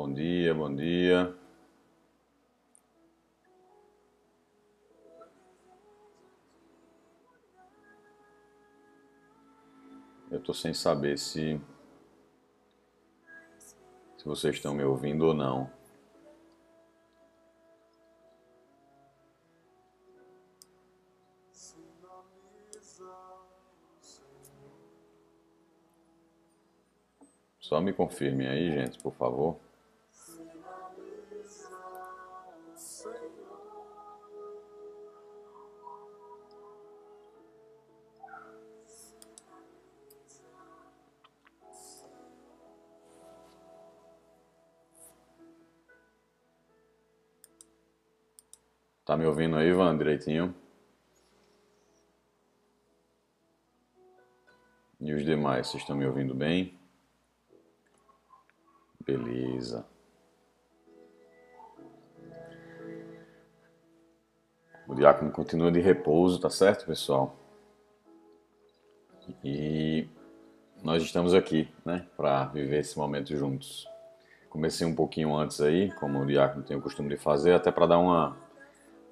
Bom dia, bom dia. Eu estou sem saber se se vocês estão me ouvindo ou não. Só me confirmem aí, gente, por favor. Tá me ouvindo aí, Ivan, direitinho? E os demais, vocês estão me ouvindo bem? Beleza. O diácono continua de repouso, tá certo, pessoal? E nós estamos aqui, né, para viver esse momento juntos. Comecei um pouquinho antes aí, como o diácono tem o costume de fazer, até para dar uma,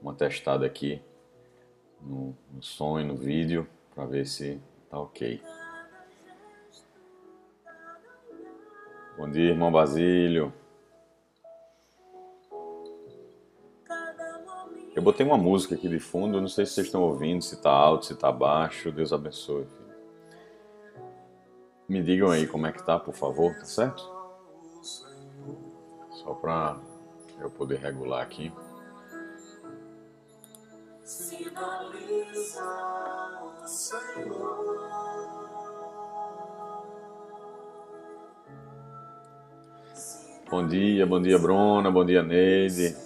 uma testada aqui no, no som e no vídeo, para ver se tá ok. Bom dia, irmão Basílio. Eu botei uma música aqui de fundo, não sei se vocês estão ouvindo, se está alto, se está baixo. Deus abençoe. Filho. Me digam aí como é que tá, por favor, tá certo? Só para eu poder regular aqui. Sinaliza, Senhor. Bom dia, bom dia, Bruna, bom dia, Neide.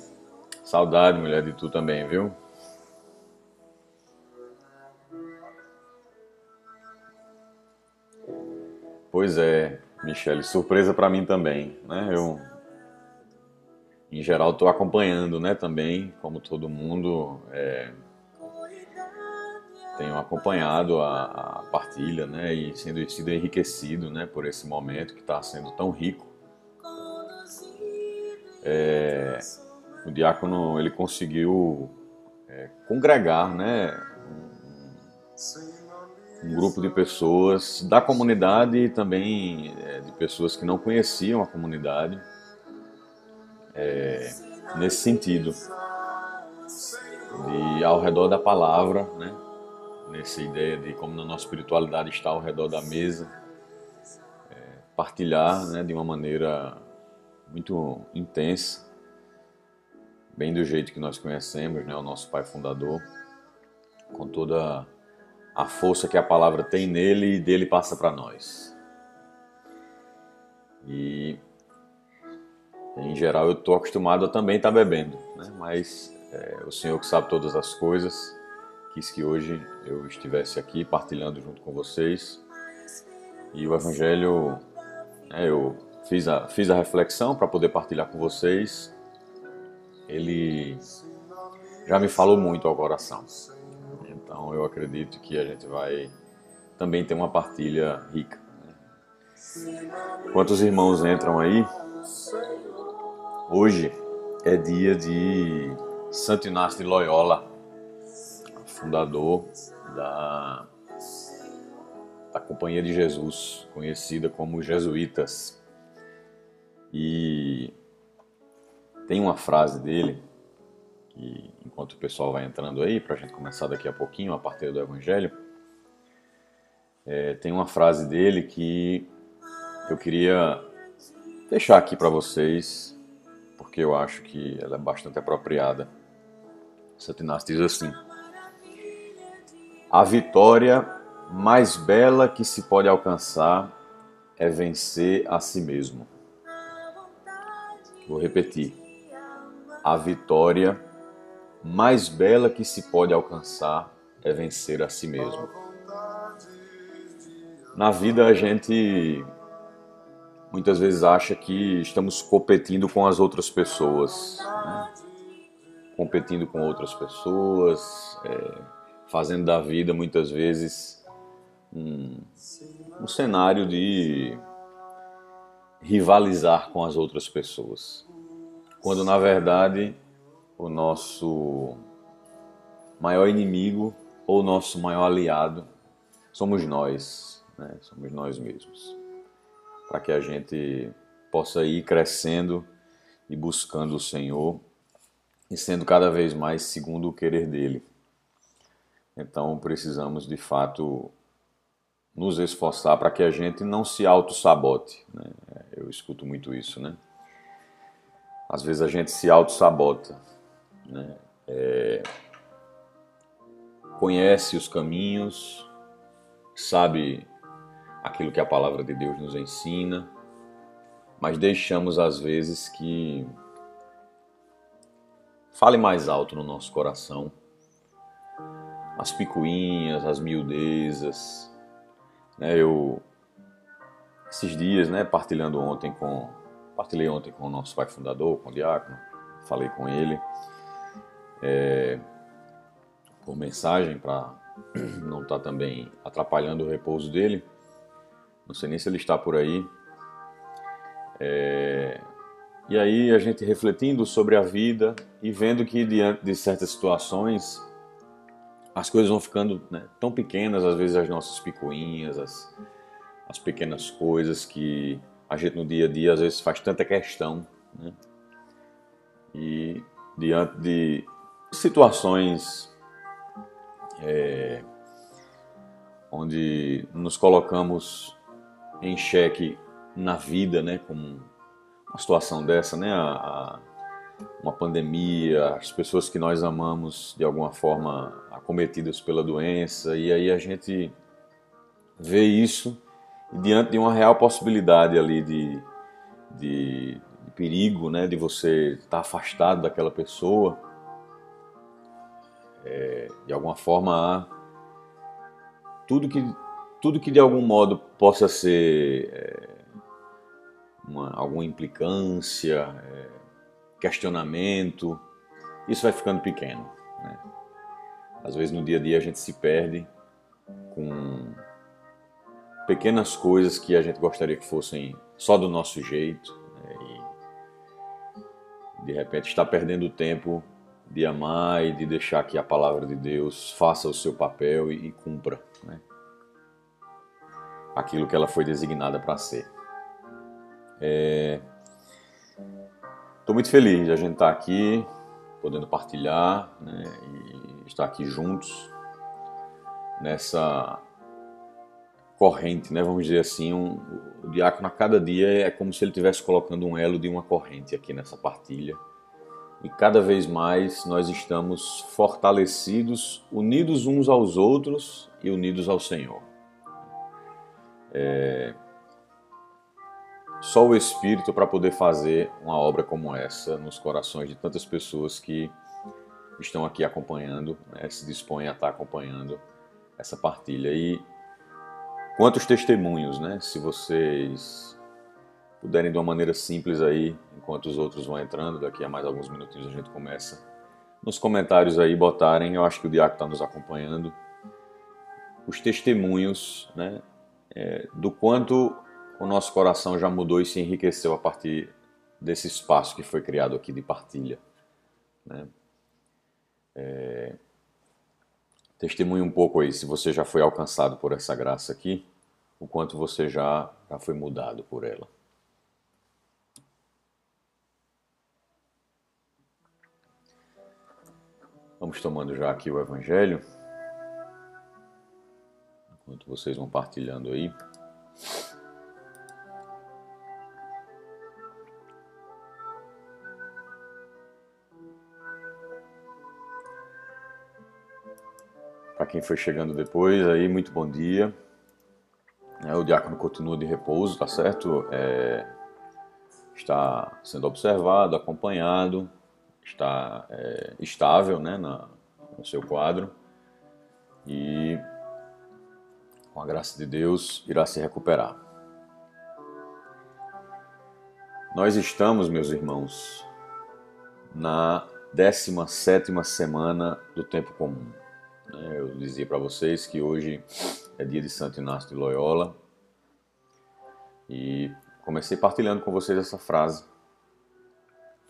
Saudade, mulher, de tu também, viu? Pois é, Michele, surpresa para mim também, né? Eu, em geral, estou acompanhando, né? Também, como todo mundo, é, tenho acompanhado a, a, partilha, né? E sendo sido enriquecido, né? Por esse momento que está sendo tão rico é, o diácono ele conseguiu é, congregar né, um, um, grupo de pessoas da comunidade e também é, de pessoas que não conheciam a comunidade é, nesse sentido de ao redor da palavra, né, nessa ideia de como na nossa espiritualidade está ao redor da mesa, é, partilhar né, de uma maneira muito intensa, bem do jeito que nós conhecemos, né, o nosso Pai Fundador, com toda a força que a palavra tem nele e dele passa para nós. E em geral eu estou acostumado a também estar tá bebendo, né? mas é, o Senhor que sabe todas as coisas quis que hoje eu estivesse aqui partilhando junto com vocês e o Evangelho, né, eu fiz a, fiz a reflexão para poder partilhar com vocês. Ele já me falou muito ao coração. Então eu acredito que a gente vai também ter uma partilha rica. Quantos irmãos entram aí? Hoje é dia de Santo Inácio de Loyola, fundador da, da Companhia de Jesus, conhecida como Jesuítas. E tem uma frase dele, que enquanto o pessoal vai entrando aí, para a gente começar daqui a pouquinho, a partir do Evangelho, é, tem uma frase dele que eu queria deixar aqui para vocês, porque eu acho que ela é bastante apropriada. Satinás diz assim: A vitória mais bela que se pode alcançar é vencer a si mesmo. Vou repetir. A vitória mais bela que se pode alcançar é vencer a si mesmo. Na vida a gente muitas vezes acha que estamos competindo com as outras pessoas, né? competindo com outras pessoas, é, fazendo da vida muitas vezes um, um cenário de rivalizar com as outras pessoas. Quando na verdade o nosso maior inimigo ou nosso maior aliado somos nós, né? somos nós mesmos. Para que a gente possa ir crescendo e buscando o Senhor e sendo cada vez mais segundo o querer dele. Então precisamos de fato nos esforçar para que a gente não se auto-sabote. Né? Eu escuto muito isso, né? Às vezes a gente se auto-sabota, né? É... Conhece os caminhos, sabe aquilo que a palavra de Deus nos ensina, mas deixamos às vezes que fale mais alto no nosso coração as picuinhas, as miudezas. Né? Eu esses dias, né, partilhando ontem com partilhei ontem com o nosso pai fundador, com o diácono, falei com ele é, por mensagem para não estar tá também atrapalhando o repouso dele. Não sei nem se ele está por aí. É, e aí a gente refletindo sobre a vida e vendo que diante de certas situações as coisas vão ficando né, tão pequenas, às vezes as nossas picuinhas, as, as pequenas coisas que a gente no dia a dia às vezes faz tanta questão. Né? E diante de situações é, onde nos colocamos em xeque na vida, né, como uma situação dessa, né, a, a, uma pandemia, as pessoas que nós amamos de alguma forma acometidas pela doença, e aí a gente vê isso diante de uma real possibilidade ali de, de, de perigo, né, de você estar afastado daquela pessoa, é, de alguma forma tudo que tudo que de algum modo possa ser é, uma, alguma implicância, é, questionamento, isso vai ficando pequeno. Né? Às vezes no dia a dia a gente se perde com pequenas coisas que a gente gostaria que fossem só do nosso jeito né? e de repente está perdendo tempo de amar e de deixar que a palavra de Deus faça o seu papel e, e cumpra né? Aquilo que ela foi designada para ser. Estou é... muito feliz de a gente estar tá aqui, podendo partilhar né, e estar aqui juntos nessa corrente, né, vamos dizer assim. Um, o diácono a cada dia é como se ele estivesse colocando um elo de uma corrente aqui nessa partilha. E cada vez mais nós estamos fortalecidos, unidos uns aos outros e unidos ao Senhor. É, só o Espírito para poder fazer uma obra como essa nos corações de tantas pessoas que estão aqui acompanhando, né, se dispõem a estar acompanhando essa partilha. E quantos testemunhos, né? Se vocês puderem de uma maneira simples aí, enquanto os outros vão entrando, daqui a mais alguns minutinhos a gente começa, nos comentários aí botarem, eu acho que o Diaco está nos acompanhando, os testemunhos, né? É, do quanto o nosso coração já mudou e se enriqueceu a partir desse espaço que foi criado aqui de partilha. Né? É... Testemunhe um pouco aí, se você já foi alcançado por essa graça aqui, o quanto você já, já foi mudado por ela. Vamos tomando já aqui o Evangelho, enquanto vocês vão partilhando aí. Para quem foi chegando depois, aí muito bom dia. É, o diácono continua de repouso, tá certo? É, está sendo observado, acompanhado, está é, estável né, na, no seu quadro e, com a graça de Deus, irá se recuperar. Nós estamos, meus irmãos, na 17 semana do tempo comum. Né? Eu dizia para vocês que hoje é dia de Santo Inácio de Loyola e comecei partilhando com vocês essa frase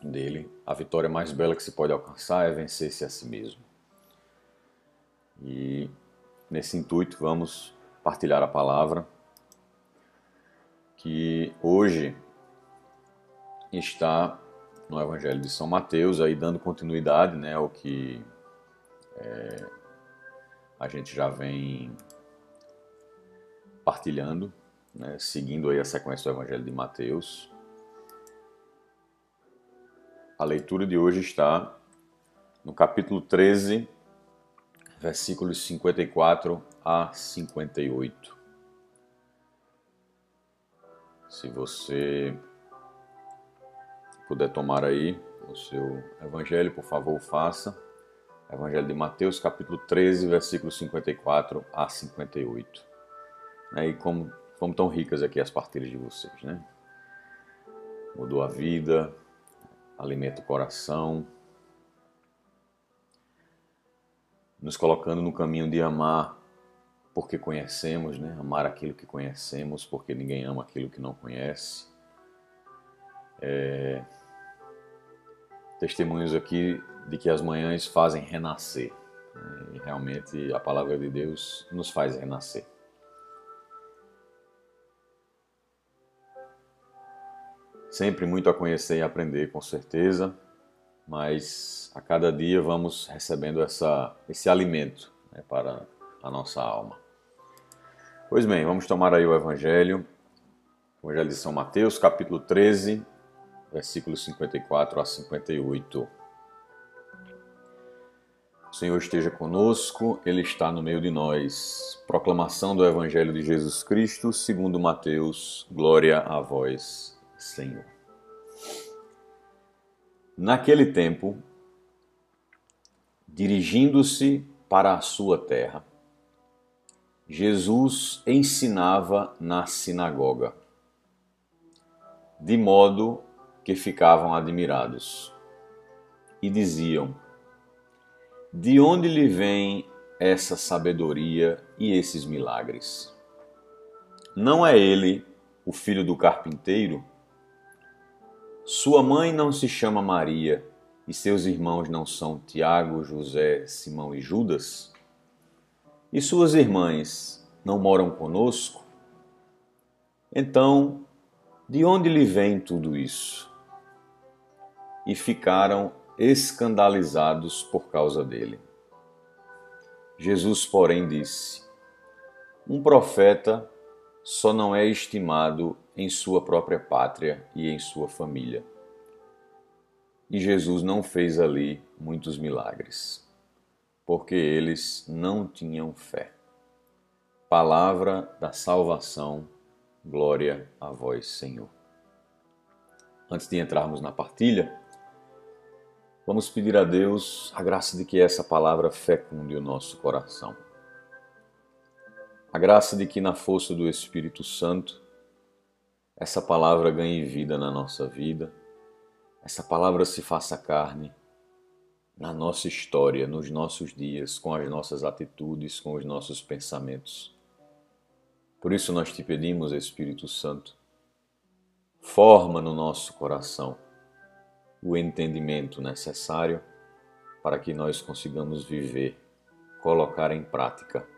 dele: a vitória mais bela que se pode alcançar é vencer-se a si mesmo. E nesse intuito vamos partilhar a palavra que hoje está no Evangelho de São Mateus, aí dando continuidade né, ao que é, a gente já vem partilhando, né, seguindo aí a sequência do Evangelho de Mateus. A leitura de hoje está no capítulo 13, versículos 54 a 58. Se você puder tomar aí o seu evangelho, por favor, faça. Evangelho de Mateus, capítulo 13, versículos 54 a 58. E como, como tão ricas aqui as partilhas de vocês, né? Mudou a vida, alimenta o coração, nos colocando no caminho de amar porque conhecemos, né? amar aquilo que conhecemos, porque ninguém ama aquilo que não conhece. É... Testemunhos aqui de que as manhãs fazem renascer. Né? E realmente a palavra de Deus nos faz renascer. Sempre muito a conhecer e aprender, com certeza, mas a cada dia vamos recebendo essa, esse alimento né, para a nossa alma. Pois bem, vamos tomar aí o Evangelho, o Evangelho de São Mateus, capítulo 13, versículos 54 a 58. O Senhor esteja conosco, Ele está no meio de nós. Proclamação do Evangelho de Jesus Cristo, segundo Mateus. Glória a vós, Senhor. Naquele tempo, dirigindo-se para a sua terra, Jesus ensinava na sinagoga, de modo que ficavam admirados e diziam: De onde lhe vem essa sabedoria e esses milagres? Não é ele o filho do carpinteiro? Sua mãe não se chama Maria e seus irmãos não são Tiago, José, Simão e Judas? E suas irmãs não moram conosco? Então, de onde lhe vem tudo isso? E ficaram escandalizados por causa dele. Jesus, porém, disse: Um profeta só não é estimado em sua própria pátria e em sua família. E Jesus não fez ali muitos milagres porque eles não tinham fé. Palavra da salvação, glória a vós, Senhor. Antes de entrarmos na partilha, vamos pedir a Deus a graça de que essa palavra fecunde o nosso coração. A graça de que, na força do Espírito Santo, essa palavra ganhe vida na nossa vida, essa palavra se faça carne na nossa história, nos nossos dias, com as nossas atitudes, com os nossos pensamentos. Por isso nós te pedimos, Espírito Santo, forma no nosso coração o entendimento necessário para que nós consigamos viver, colocar em prática,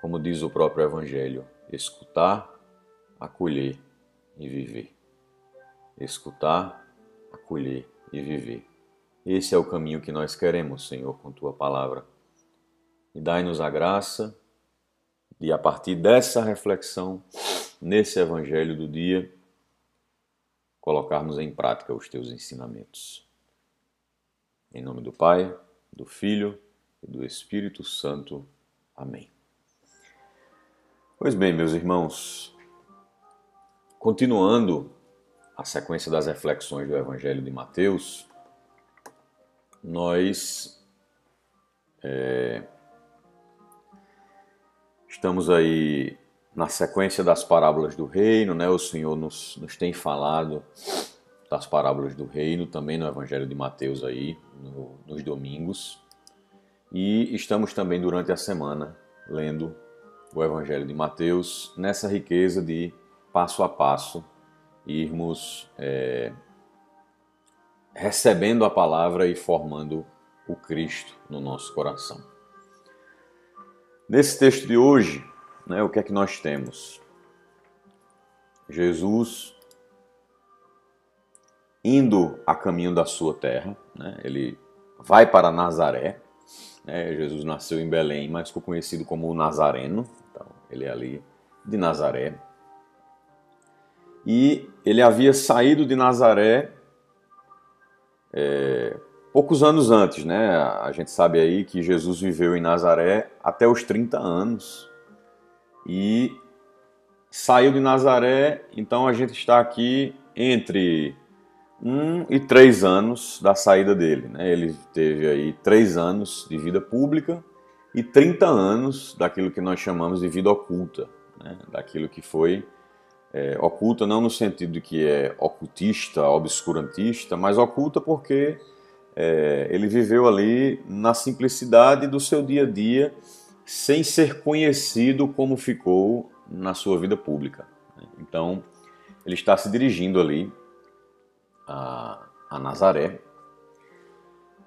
como diz o próprio Evangelho, escutar, acolher e viver. Escutar, acolher e viver. Esse é o caminho que nós queremos, Senhor, com tua palavra. E dai-nos a graça de, a partir dessa reflexão, nesse evangelho do dia, colocarmos em prática os teus ensinamentos. Em nome do Pai, do Filho e do Espírito Santo. Amém. Pois bem, meus irmãos, continuando a sequência das reflexões do Evangelho de Mateus, nós é, estamos aí na sequência das parábolas do reino, né? O Senhor nos, nos tem falado das parábolas do reino também no Evangelho de Mateus aí, no, nos domingos. E estamos também durante a semana lendo o Evangelho de Mateus nessa riqueza de passo a passo irmos é, recebendo a palavra e formando o Cristo no nosso coração. Nesse texto de hoje, né, o que é que nós temos? Jesus indo a caminho da sua terra, né, ele vai para Nazaré. Né, Jesus nasceu em Belém, mas ficou conhecido como o Nazareno, então ele é ali de Nazaré. E ele havia saído de Nazaré é, poucos anos antes, né? A gente sabe aí que Jesus viveu em Nazaré até os 30 anos e saiu de Nazaré, então a gente está aqui entre um e três anos da saída dele, né? Ele teve aí três anos de vida pública e 30 anos daquilo que nós chamamos de vida oculta, né? daquilo que foi é, oculta não no sentido de que é ocultista, obscurantista, mas oculta porque é, ele viveu ali na simplicidade do seu dia a dia, sem ser conhecido como ficou na sua vida pública. Então, ele está se dirigindo ali a, a Nazaré,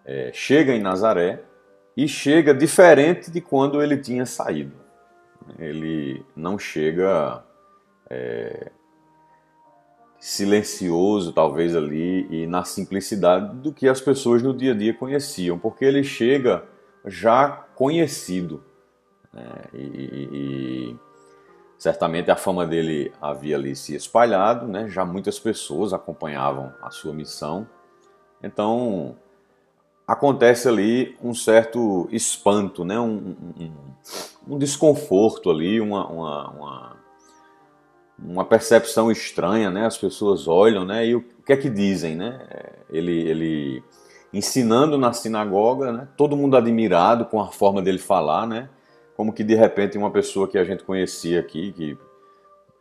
é, chega em Nazaré e chega diferente de quando ele tinha saído. Ele não chega é, silencioso, talvez ali, e na simplicidade do que as pessoas no dia a dia conheciam, porque ele chega já conhecido. Né? E, e, certamente a fama dele havia ali se espalhado, né? já muitas pessoas acompanhavam a sua missão. Então acontece ali um certo espanto, né? um, um, um desconforto ali, uma, uma, uma uma percepção estranha, né? As pessoas olham, né? E o que é que dizem, né? É, ele, ele ensinando na sinagoga, né? Todo mundo admirado com a forma dele falar, né? Como que de repente uma pessoa que a gente conhecia aqui, que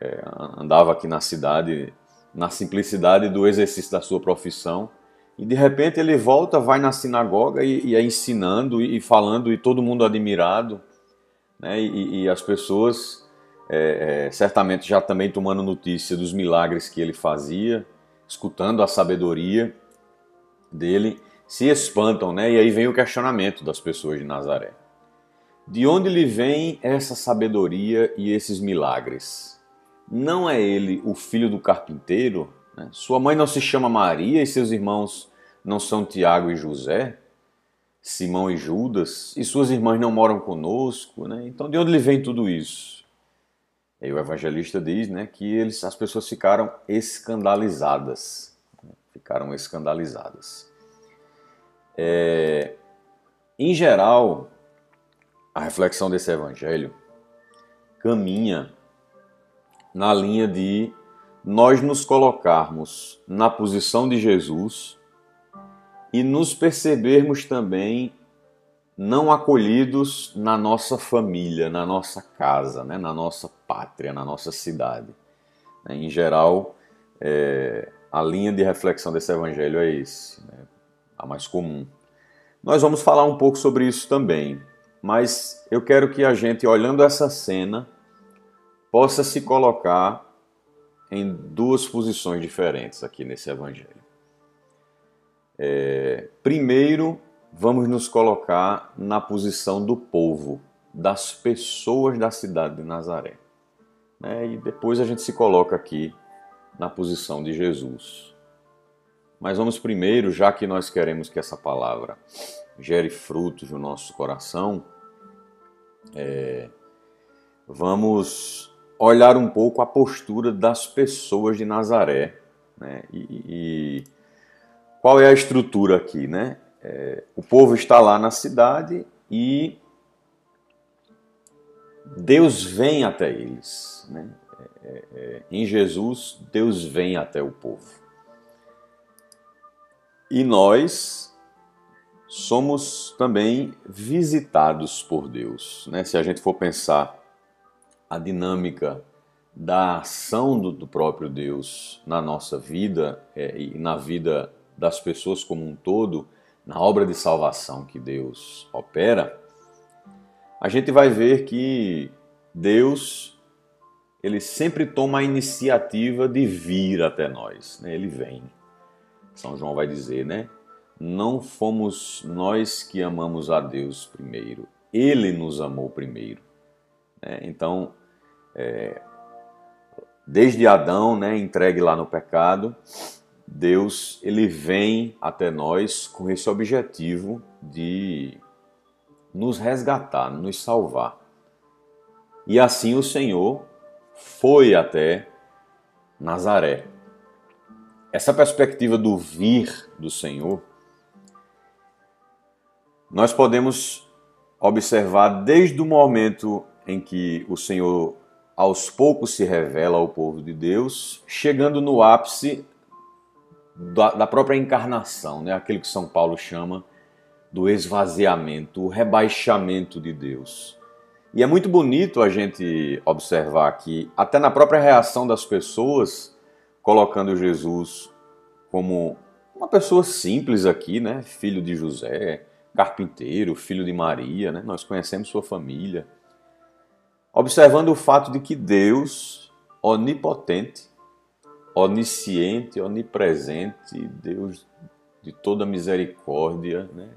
é, andava aqui na cidade, na simplicidade do exercício da sua profissão, e de repente ele volta, vai na sinagoga e, e é ensinando e, falando e todo mundo admirado, né? E, e as pessoas é, é, certamente já também tomando notícia dos milagres que ele fazia, escutando a sabedoria dele, se espantam, né? E aí vem o questionamento das pessoas de Nazaré. De onde lhe vem essa sabedoria e esses milagres? Não é ele o filho do carpinteiro? Né? Sua mãe não se chama Maria e seus irmãos não são Tiago e José? Simão e Judas? E suas irmãs não moram conosco? Né? Então, de onde lhe vem tudo isso? E o evangelista diz né, que eles, as pessoas ficaram escandalizadas. Né, ficaram escandalizadas. É, em geral, a reflexão desse evangelho caminha na linha de nós nos colocarmos na posição de Jesus e nos percebermos também não acolhidos na nossa família, na nossa casa, né, na nossa pátria, na nossa cidade. Né. Em geral, é, a linha de reflexão desse evangelho é esse, né, a mais comum. Nós vamos falar um pouco sobre isso também, mas eu quero que a gente, olhando essa cena, possa se colocar em duas posições diferentes aqui nesse evangelho. É, primeiro, vamos nos colocar na posição do povo, das pessoas da cidade de Nazaré. Né? E depois a gente se coloca aqui na posição de Jesus. Mas vamos primeiro, já que nós queremos que essa palavra gere frutos no nosso coração, é, vamos olhar um pouco a postura das pessoas de Nazaré. Né? E, e qual é a estrutura aqui? Né? É, o povo está lá na cidade e Deus vem até eles. Né? É, é, é, em Jesus, Deus vem até o povo. E nós somos também visitados por Deus. Né? Se a gente for pensar a dinâmica da ação do, do próprio Deus na nossa vida é, e na vida das pessoas como um todo, na obra de salvação que Deus opera, a gente vai ver que Deus ele sempre toma a iniciativa de vir até nós. Né? Ele vem. São João vai dizer, né? Não fomos nós que amamos a Deus primeiro, Ele nos amou primeiro. Né? Então, é, desde Adão, né, entregue lá no pecado, Deus ele vem até nós com esse objetivo de nos resgatar, nos salvar. E assim o Senhor foi até Nazaré. Essa perspectiva do vir do Senhor, nós podemos observar desde o momento em que o Senhor aos poucos se revela ao povo de Deus, chegando no ápice da, da própria encarnação, né? aquilo que São Paulo chama do esvaziamento, o rebaixamento de Deus. E é muito bonito a gente observar aqui, até na própria reação das pessoas, colocando Jesus como uma pessoa simples aqui, né? Filho de José, carpinteiro, filho de Maria, né? Nós conhecemos sua família. Observando o fato de que Deus, onipotente, onisciente, onipresente, Deus de toda misericórdia, né?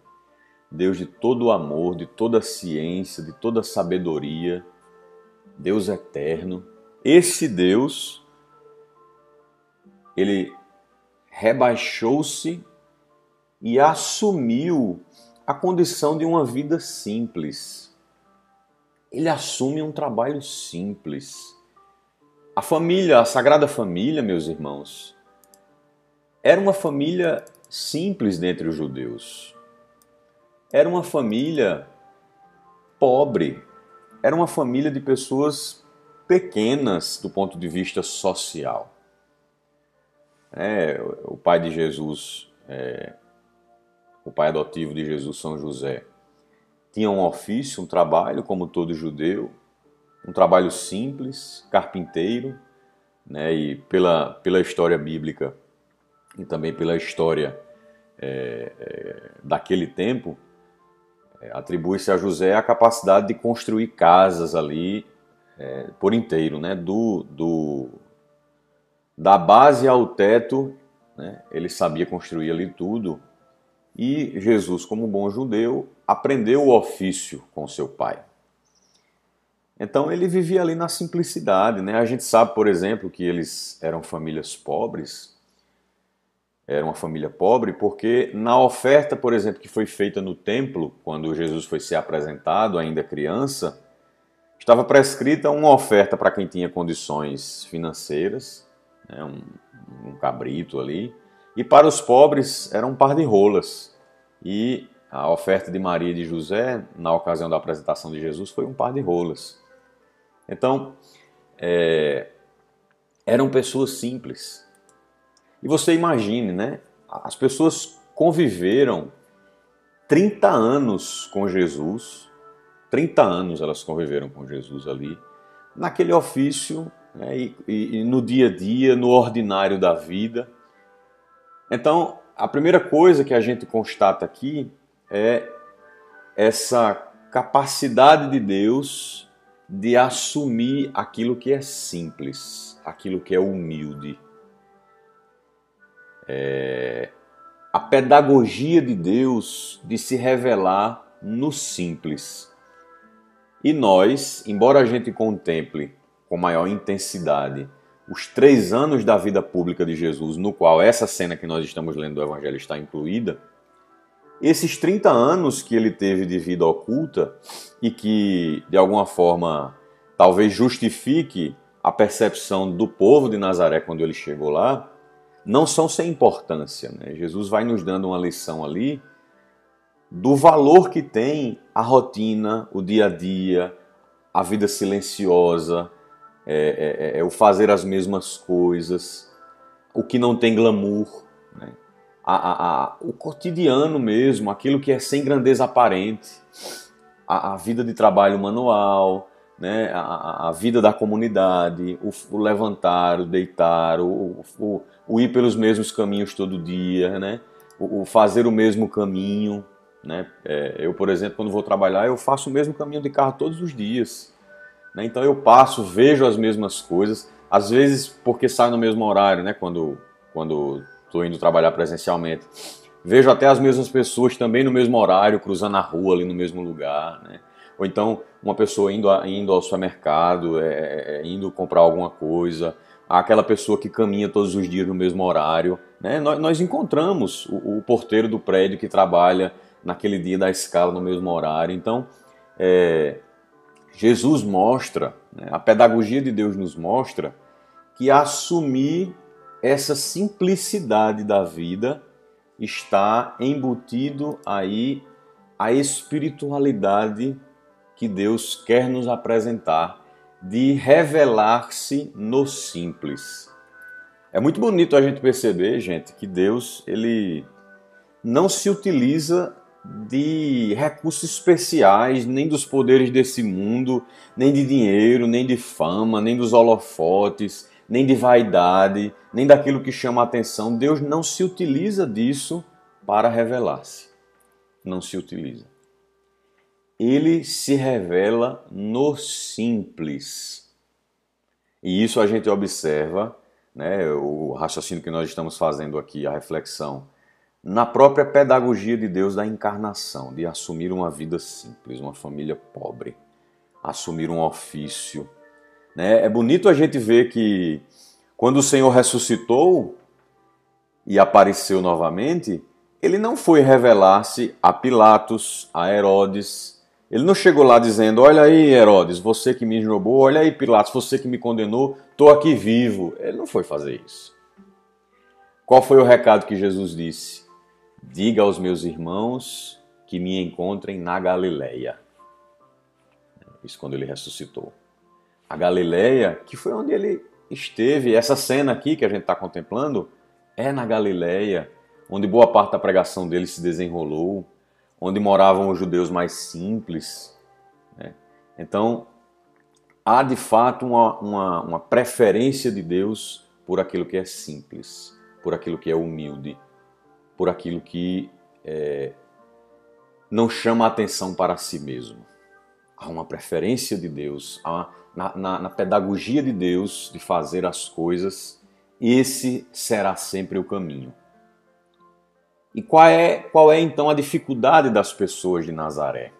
Deus de todo amor, de toda ciência, de toda sabedoria, Deus eterno. Esse Deus, ele rebaixou-se e assumiu a condição de uma vida simples. Ele assume um trabalho simples. A família, a Sagrada Família, meus irmãos, era uma família simples dentre os judeus era uma família pobre, era uma família de pessoas pequenas do ponto de vista social. É, o pai de Jesus, é, o pai adotivo de Jesus, São José, tinha um ofício, um trabalho, como todo judeu, um trabalho simples, carpinteiro, né, e pela, pela história bíblica e também pela história é, é daquele tempo, é, atribui-se a José a capacidade de construir casas ali é, por inteiro, né? Do, do, da base ao teto, né? ele sabia construir ali tudo. E Jesus, como bom judeu, aprendeu o ofício com seu pai. Então ele vivia ali na simplicidade. Né? A gente sabe, por exemplo, que eles eram famílias pobres, era uma família pobre, porque na oferta, por exemplo, que foi feita no templo, quando Jesus foi ser apresentado, ainda criança, estava prescrita uma oferta para quem tinha condições financeiras, né, um, um cabrito ali, e para os pobres era um par de rolas. E a oferta de Maria e de José, na ocasião da apresentação de Jesus, foi um par de rolas. Então, é, eram pessoas simples, e você imagine, né? As pessoas conviveram 30 anos com Jesus, 30 anos elas conviveram com Jesus ali, naquele ofício né, e, e, no dia a dia, no ordinário da vida. Então, a primeira coisa que a gente constata aqui é essa capacidade de Deus de assumir aquilo que é simples, aquilo que é humilde é, a pedagogia de Deus de se revelar no simples. E nós, embora a gente contemple com maior intensidade os três anos da vida pública de Jesus, no qual essa cena que nós estamos lendo do Evangelho está incluída, esses 30 anos que ele teve de vida oculta e que, de alguma forma, talvez justifique a percepção do povo de Nazaré quando ele chegou lá, não são sem importância. Né? Jesus vai nos dando uma lição ali do valor que tem a rotina, o dia a dia, a vida silenciosa, é, é, é, é o fazer as mesmas coisas, o que não tem glamour, né? A, a, a, o cotidiano mesmo, aquilo que é sem grandeza aparente, a, vida de trabalho manual, né, a, a, vida da comunidade, o, o levantar, o deitar, o, o, o, ir pelos mesmos caminhos todo dia, né, o, fazer o mesmo caminho. Né? É, eu, por exemplo, quando vou trabalhar, eu faço o mesmo caminho de carro todos os dias. Né? Então eu passo, vejo as mesmas coisas, às vezes porque saio no mesmo horário, né? quando quando estou indo trabalhar presencialmente. Vejo até as mesmas pessoas também no mesmo horário, cruzando a rua ali no mesmo lugar. Né? Ou então uma pessoa indo, indo ao supermercado, é, é, é indo comprar alguma coisa, aquela pessoa que caminha todos os dias no mesmo horário. Né? Nós, nós encontramos o, o, porteiro do prédio que trabalha naquele dia da escala no mesmo horário. Então, é, Jesus mostra, né? a pedagogia de Deus nos mostra que assumir essa simplicidade da vida está embutido aí a espiritualidade que Deus quer nos apresentar de revelar-se no simples. É muito bonito a gente perceber, gente, que Deus ele não se utiliza de recursos especiais, nem dos poderes desse mundo, nem de dinheiro, nem de fama, nem dos holofotes, nem de vaidade, nem daquilo que chama a atenção. Deus não se utiliza disso para revelar-se. Não se utiliza ele se revela no simples. E isso a gente observa, né, o raciocínio que nós estamos fazendo aqui, a reflexão, na própria pedagogia de Deus da encarnação, de assumir uma vida simples, uma família pobre, assumir um ofício. Né? É bonito a gente ver que quando o Senhor ressuscitou e apareceu novamente, ele não foi revelar-se a Pilatos, a Herodes, ele não chegou lá dizendo: Olha aí, Herodes, você que me esnobou, olha aí, Pilatos, você que me condenou, estou aqui vivo. Ele não foi fazer isso. Qual foi o recado que Jesus disse? Diga aos meus irmãos que me encontrem na Galileia. Isso quando ele ressuscitou. A Galileia, que foi onde ele esteve, essa cena aqui que a gente está contemplando, é na Galileia, onde boa parte da pregação dele se desenrolou onde moravam os judeus mais simples. Né? Então, há de fato uma, uma, uma preferência de Deus por aquilo que é simples, por aquilo que é humilde, por aquilo que é, não chama atenção para si mesmo. Há uma preferência de Deus, há, na, na, na pedagogia de Deus de fazer as coisas, esse será sempre o caminho. E qual é, qual é então a dificuldade das pessoas de Nazaré?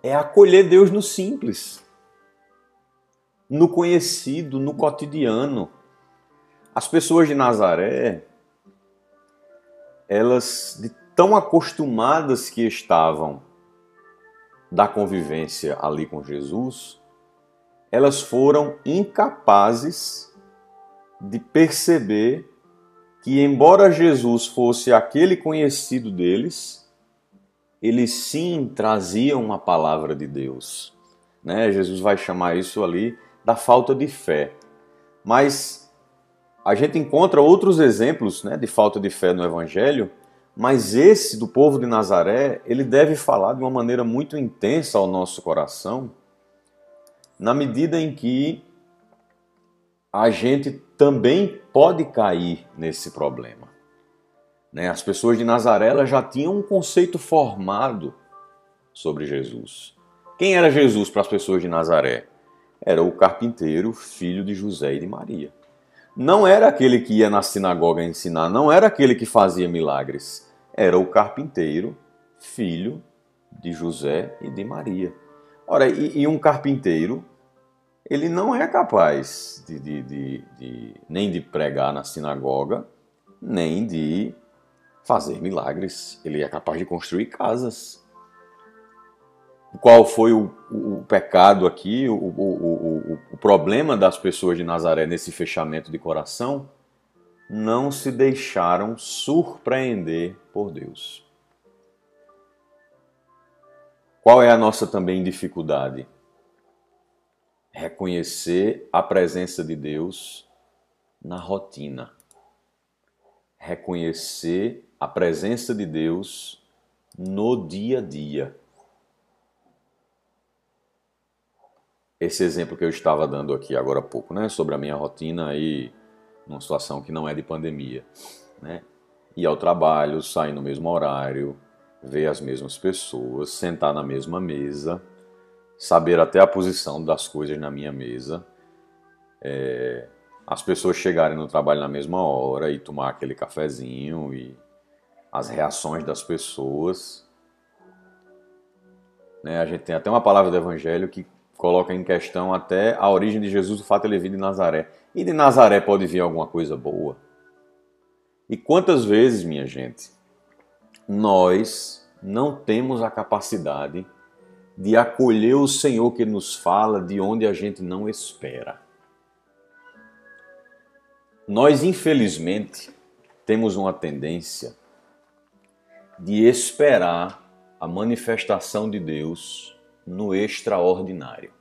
É acolher Deus no simples, no conhecido, no cotidiano. As pessoas de Nazaré, elas de tão acostumadas que estavam da convivência ali com Jesus, elas foram incapazes de perceber que, embora Jesus fosse aquele conhecido deles, eles sim traziam uma palavra de Deus. Né? Jesus vai chamar isso ali da falta de fé. Mas a gente encontra outros exemplos né, de falta de fé no Evangelho, mas esse do povo de Nazaré, ele deve falar de uma maneira muito intensa ao nosso coração, na medida em que a gente também pode cair nesse problema. Né? As pessoas de Nazaré já tinham um conceito formado sobre Jesus. Quem era Jesus para as pessoas de Nazaré? Era o carpinteiro, filho de José e de Maria. Não era aquele que ia na sinagoga ensinar, não era aquele que fazia milagres. Era o carpinteiro, filho de José e de Maria. Ora, e, e um carpinteiro ele não é capaz de, de, de, de, nem de pregar na sinagoga, nem de fazer milagres. Ele é capaz de construir casas. Qual foi o, o, o pecado aqui, o, o, o problema das pessoas de Nazaré nesse fechamento de coração? Não se deixaram surpreender por Deus. Qual é a nossa também dificuldade? reconhecer a presença de Deus na rotina. Reconhecer a presença de Deus no dia a dia. Esse exemplo que eu estava dando aqui agora há pouco, né, sobre a minha rotina aí, numa situação que não é de pandemia, né? Ir ao trabalho, sair no mesmo horário, ver as mesmas pessoas, sentar na mesma mesa, saber até a posição das coisas na minha mesa, é, as pessoas chegarem no trabalho na mesma hora e tomar aquele cafezinho e as reações das pessoas. Né? A gente tem até uma palavra do Evangelho que coloca em questão até a origem de Jesus, o fato de ele vir de Nazaré. E de Nazaré pode vir alguma coisa boa? E quantas vezes, minha gente, nós não temos a capacidade de acolher o Senhor que nos fala de onde a gente não espera? Nós, infelizmente, temos uma tendência de esperar a manifestação de Deus no extraordinário,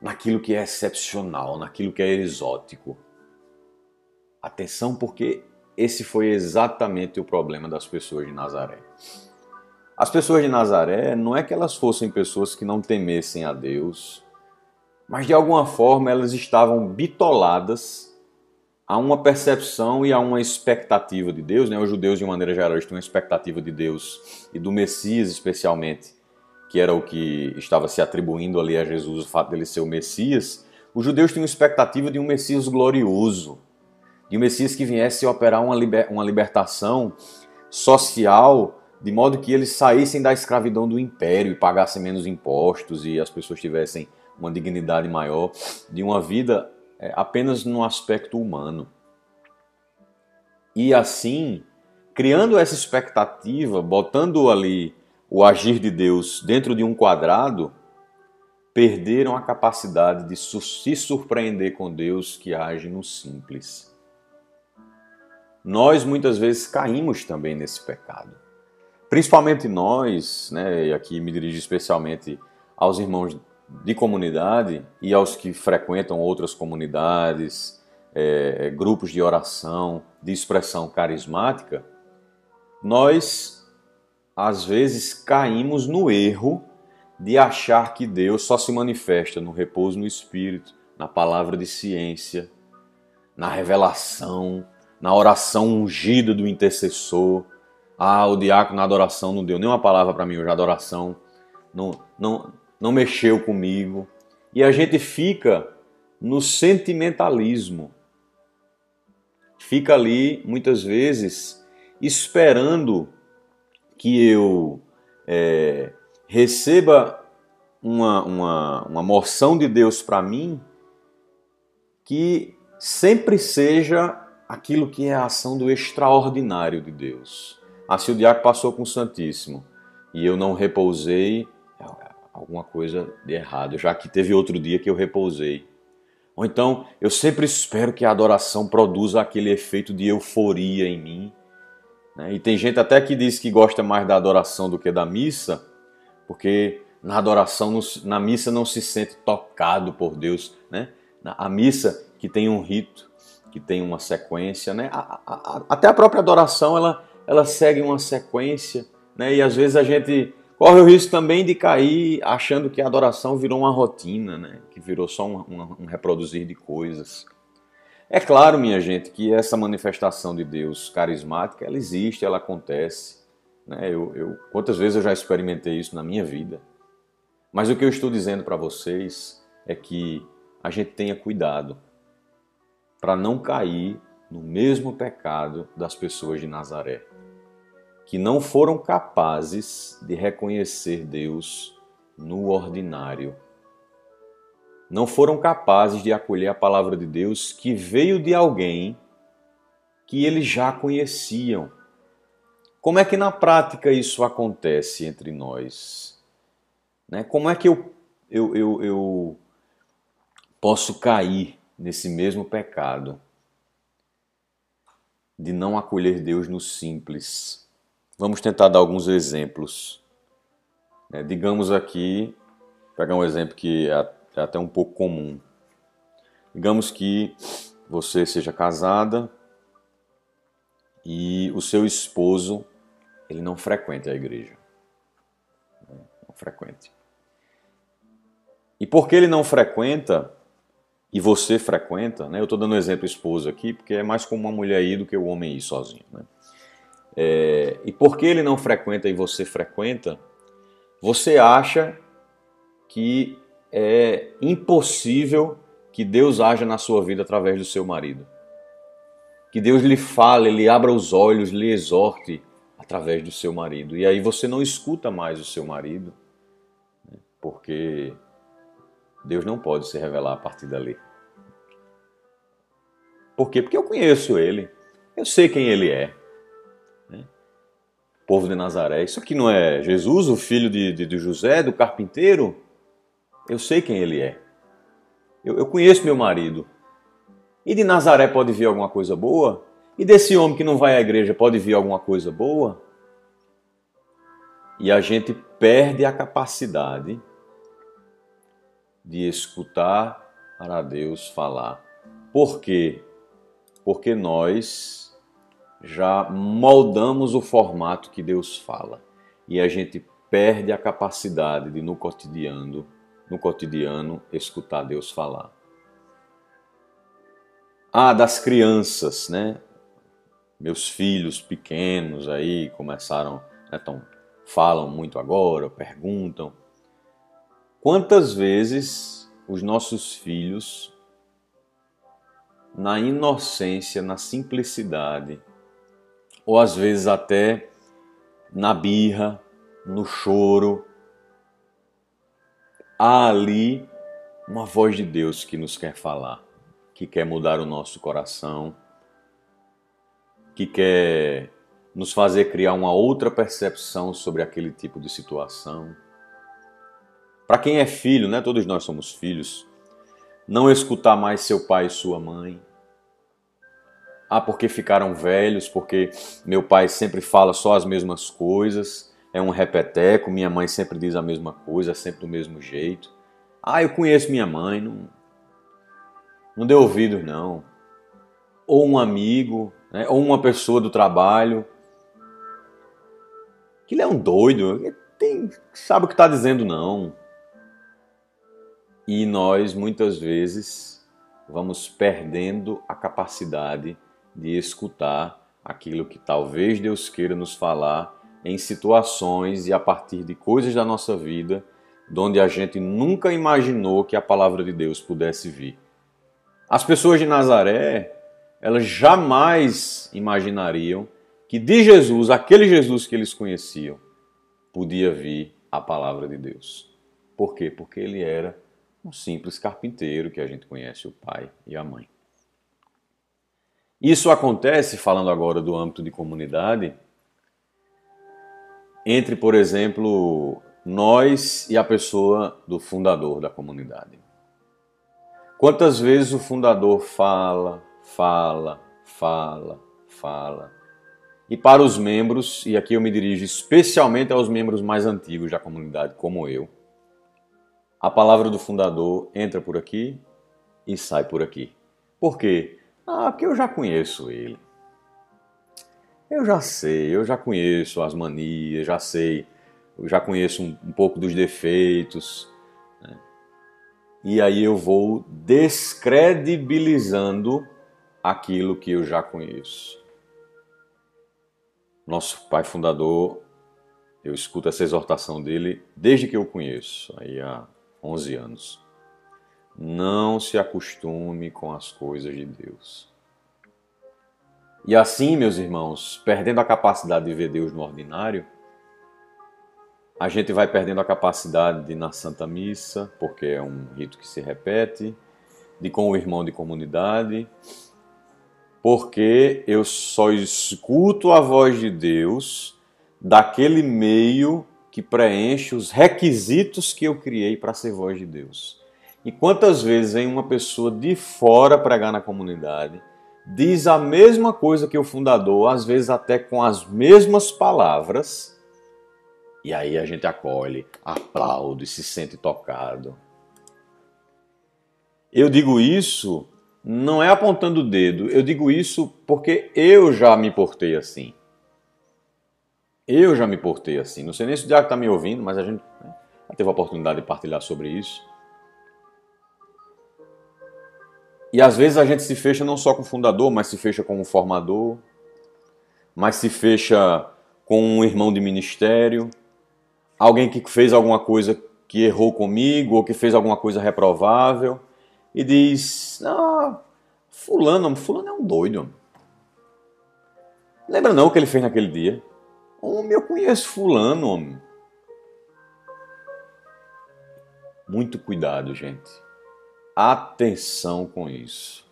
naquilo que é excepcional, naquilo que é exótico. Atenção, porque esse foi exatamente o problema das pessoas de Nazaré. As pessoas de Nazaré não é que elas fossem pessoas que não temessem a Deus, mas de alguma forma elas estavam bitoladas a uma percepção e a uma expectativa de Deus. Né? Os judeus, de maneira geral, tinham uma expectativa de Deus e do Messias, especialmente, que era o que estava se atribuindo ali a Jesus, o fato dele ser o Messias. Os judeus tinham expectativa de um Messias glorioso, de um Messias que viesse operar uma, liber, uma libertação social, de modo que eles saíssem da escravidão do império e pagassem menos impostos e as pessoas tivessem uma dignidade maior de uma vida é, apenas no aspecto humano. E assim, criando essa expectativa, botando ali o agir de Deus dentro de um quadrado, perderam a capacidade de se surpreender com Deus que age no simples. Nós muitas vezes caímos também nesse pecado. Principalmente nós, né, e aqui me dirijo especialmente aos irmãos de comunidade e aos que frequentam outras comunidades, é, grupos de oração, de expressão carismática, nós às vezes caímos no erro de achar que Deus só se manifesta no repouso no Espírito, na palavra de ciência, na revelação, na oração ungida do intercessor. Ah, o diácono na adoração não deu nenhuma palavra para mim hoje, adoração não, não, não mexeu comigo. E a gente fica no sentimentalismo. Fica ali, muitas vezes, esperando que eu é, receba uma, uma, uma moção de Deus para mim que sempre seja aquilo que é a ação do extraordinário de Deus. Se o diácono passou com o Santíssimo e eu não repousei, alguma coisa de errado, já que teve outro dia que eu repousei. Ou então, eu sempre espero que a adoração produza aquele efeito de euforia em mim. Né? E tem gente até que diz que gosta mais da adoração do que da missa, porque na adoração, na missa não se sente tocado por Deus. Né? A missa que tem um rito, que tem uma sequência, né? A, a, a, até a própria adoração ela, ela segue uma sequência, né? E às vezes a gente Corre o risco também de cair achando que a adoração virou uma rotina, né? que virou só um, um, um reproduzir de coisas. É claro, minha gente, que essa manifestação de Deus carismática, ela existe, ela acontece. Né? Eu, eu, quantas vezes eu já experimentei isso na minha vida. Mas o que eu estou dizendo para vocês é que a gente tenha cuidado para não cair no mesmo pecado das pessoas de Nazaré que não foram capazes de reconhecer Deus no ordinário. Não foram capazes de acolher a palavra de Deus que veio de alguém que eles já conheciam. Como é que na prática isso acontece entre nós? Né? Como é que eu, eu, eu, eu posso cair nesse mesmo pecado de não acolher Deus no simples? Vamos tentar dar alguns exemplos. É, digamos aqui, pegar um exemplo que é, é até um pouco comum. Digamos que você seja casada e o seu esposo ele não frequenta a igreja. Né? Não frequente. E porque ele não frequenta e você frequenta, né? Eu estou dando um exemplo esposo aqui porque é mais como uma mulher ir do que o homem ir sozinho, né? É, e porque ele não frequenta e você frequenta, você acha que é impossível que Deus haja na sua vida através do seu marido. Que Deus lhe fale, lhe abra os olhos, lhe exorte através do seu marido. E aí você não escuta mais o seu marido, né? porque Deus não pode se revelar a partir dali. Por quê? Porque eu conheço ele, eu sei quem ele é. Né? Povo de Nazaré. Isso aqui não é Jesus, o filho de, de, de José, do carpinteiro? Eu sei quem ele é. Eu, eu conheço meu marido. E de Nazaré pode vir alguma coisa boa? E desse homem que não vai à igreja pode vir alguma coisa boa? E a gente perde a capacidade de escutar para Deus falar. Por quê? Porque nós já moldamos o formato que Deus fala e a gente perde a capacidade de no cotidiano no cotidiano escutar Deus falar. Ah, das crianças, né? Meus filhos pequenos aí começaram, né, tão, falam muito agora, perguntam. Quantas vezes os nossos filhos, na inocência, na simplicidade, ou às vezes até na birra, no choro, há ali uma voz de Deus que nos quer falar, que quer mudar o nosso coração, que quer nos fazer criar uma outra percepção sobre aquele tipo de situação. Para quem é filho, né? Todos nós somos filhos. Não escutar mais seu pai e sua mãe. Ah, porque ficaram velhos, porque meu pai sempre fala só as mesmas coisas é um repeteco, minha mãe sempre diz a mesma coisa, sempre do mesmo jeito. Ah, eu conheço minha mãe, não, não deu ouvidos não. Ou um amigo, né? ou uma pessoa do trabalho, que ele é um doido, tem, sabe o que está dizendo não. E nós muitas vezes vamos perdendo a capacidade de escutar aquilo que talvez Deus queira nos falar em situações e a partir de coisas da nossa vida onde a gente nunca imaginou que a palavra de Deus pudesse vir. As pessoas de Nazaré, elas jamais imaginariam que de Jesus, aquele Jesus que eles conheciam, podia vir a palavra de Deus. Por quê? Porque ele era um simples carpinteiro que a gente conhece o pai e a mãe. Isso acontece, falando agora do âmbito de comunidade, entre, por exemplo, nós e a pessoa do fundador da comunidade. Quantas vezes o fundador fala, fala, fala, fala. E para os membros, e aqui eu me dirijo especialmente aos membros mais antigos da comunidade, como eu, a palavra do fundador entra por aqui e sai por aqui. Por quê? Ah, porque eu já conheço ele. Eu já sei, eu já conheço as manias, já sei, eu já conheço um, um pouco dos defeitos. Né? E aí eu vou descredibilizando aquilo que eu já conheço. Nosso pai fundador, eu escuto essa exortação dele desde que eu conheço, aí há 11 anos. Não se acostume com as coisas de Deus. E assim, meus irmãos, perdendo a capacidade de ver Deus no ordinário, a gente vai perdendo a capacidade de ir na Santa Missa, porque é um rito que se repete, de com o irmão de comunidade, porque eu só escuto a voz de Deus daquele meio que preenche os requisitos que eu criei para ser voz de Deus. E quantas vezes vem uma pessoa de fora pregar na comunidade diz a mesma coisa que o fundador, às vezes até com as mesmas palavras, e aí a gente acolhe, aplaude, se sente tocado. Eu digo isso não é apontando o dedo, eu digo isso porque eu já me portei assim. Eu já me portei assim. Não sei nem se o Diago está me ouvindo, mas a gente né, teve a oportunidade de partilhar sobre isso. E às vezes a gente se fecha não só com o fundador, mas se fecha com o formador, mas se fecha com um irmão de ministério, alguém que fez alguma coisa que errou comigo ou que fez alguma coisa reprovável e diz: Ah, Fulano, Fulano é um doido. Lembra não o que ele fez naquele dia? Homem, eu conheço Fulano, homem. Muito cuidado, gente. Atenção com isso.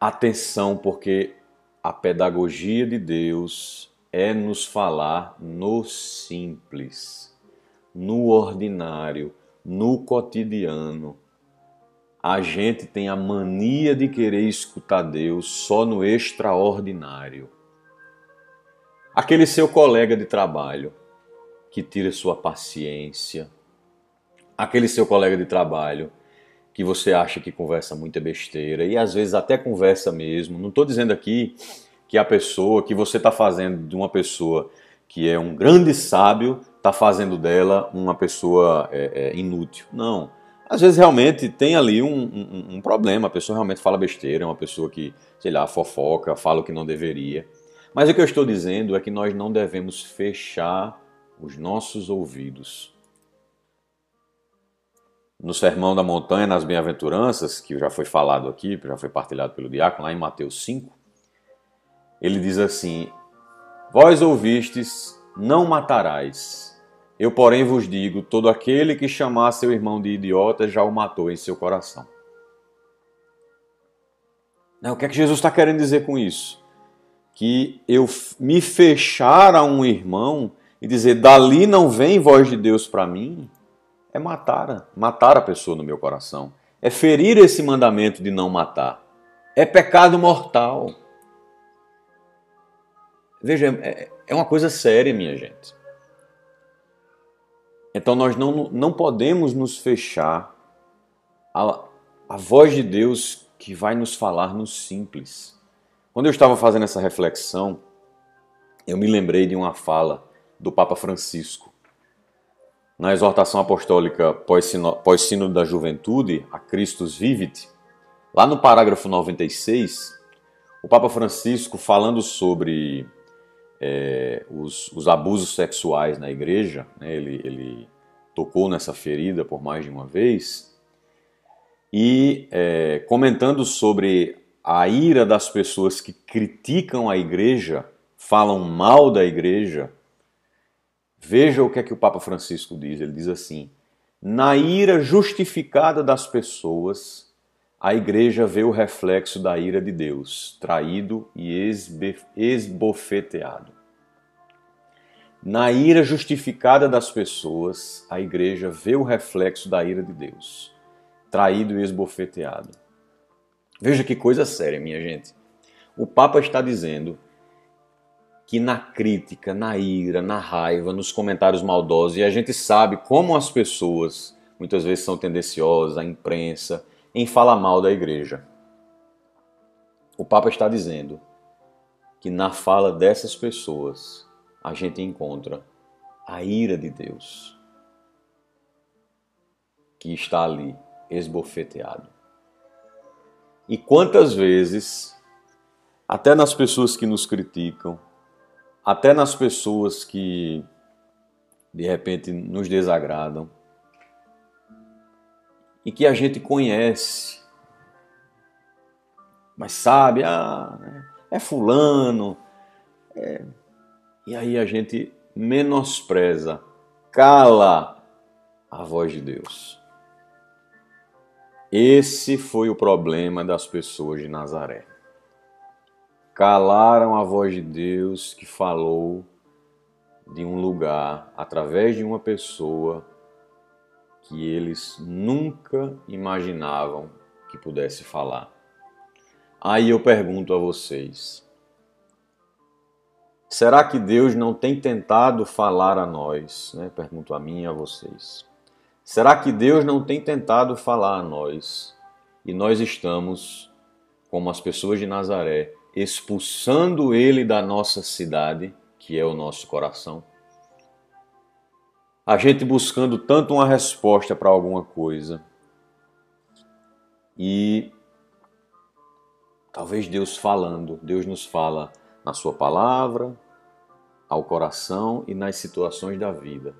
Atenção, porque a pedagogia de Deus é nos falar no simples, no ordinário, no cotidiano. A gente tem a mania de querer escutar Deus só no extraordinário. Aquele seu colega de trabalho que tira sua paciência, aquele seu colega de trabalho que você acha que conversa muita besteira e às vezes até conversa mesmo. Não estou dizendo aqui que a pessoa que você está fazendo de uma pessoa que é um grande sábio está fazendo dela uma pessoa é, é, inútil. Não. Às vezes realmente tem ali um, um, um, problema, a pessoa realmente fala besteira, é uma pessoa que, sei lá, fofoca, fala o que não deveria. Mas o que eu estou dizendo é que nós não devemos fechar os nossos ouvidos no Sermão da Montanha, nas Bem-aventuranças, que já foi falado aqui, já foi partilhado pelo diácono, lá em Mateus 5, ele diz assim: Vós ouvistes, não matarás. Eu, porém, vos digo: todo aquele que chamar seu irmão de idiota já o matou em seu coração. O que é que Jesus está querendo dizer com isso? Que eu me fechar a um irmão e dizer, dali não vem voz de Deus para mim, é matar, matar a pessoa no meu coração. É ferir esse mandamento de não matar. É pecado mortal. Veja, é, é uma coisa séria, minha gente. Então nós não, não podemos nos fechar à, à voz de Deus que vai nos falar no simples. Quando eu estava fazendo essa reflexão, eu me lembrei de uma fala do Papa Francisco na exortação apostólica pós-sino da juventude, a Christus Vivit, lá no parágrafo 96, o Papa Francisco, falando sobre é, os, os, abusos sexuais na igreja, né, ele, ele, tocou nessa ferida por mais de uma vez, e é, comentando sobre a ira das pessoas que criticam a igreja, falam mal da igreja, Veja o que é que o Papa Francisco diz. Ele diz assim: na ira justificada das pessoas, a igreja vê o reflexo da ira de Deus, traído e esbofeteado. Na ira justificada das pessoas, a igreja vê o reflexo da ira de Deus, traído e esbofeteado. Veja que coisa séria, minha gente. O Papa está dizendo que na crítica, na ira, na raiva, nos comentários maldosos, e a gente sabe como as pessoas muitas vezes são tendenciosas, a imprensa, em falar mal da igreja. O Papa está dizendo que na fala dessas pessoas a gente encontra a ira de Deus que está ali esbofeteado. E quantas vezes, até nas pessoas que nos criticam, até nas pessoas que de repente nos desagradam. E que a gente conhece, mas sabe, ah, é fulano, é... e aí a gente menospreza, cala a voz de Deus. Esse foi o problema das pessoas de Nazaré calaram a voz de Deus que falou de um lugar através de uma pessoa que eles nunca imaginavam que pudesse falar. Aí eu pergunto a vocês: será que Deus não tem tentado falar a nós? Né? Pergunto a mim e a vocês. Será que Deus não tem tentado falar a nós e nós estamos, como as pessoas de Nazaré, expulsando ele da nossa cidade, que é o nosso coração. A gente buscando tanto uma resposta para alguma coisa e talvez Deus falando, Deus nos fala na Sua palavra, ao coração e nas situações da vida.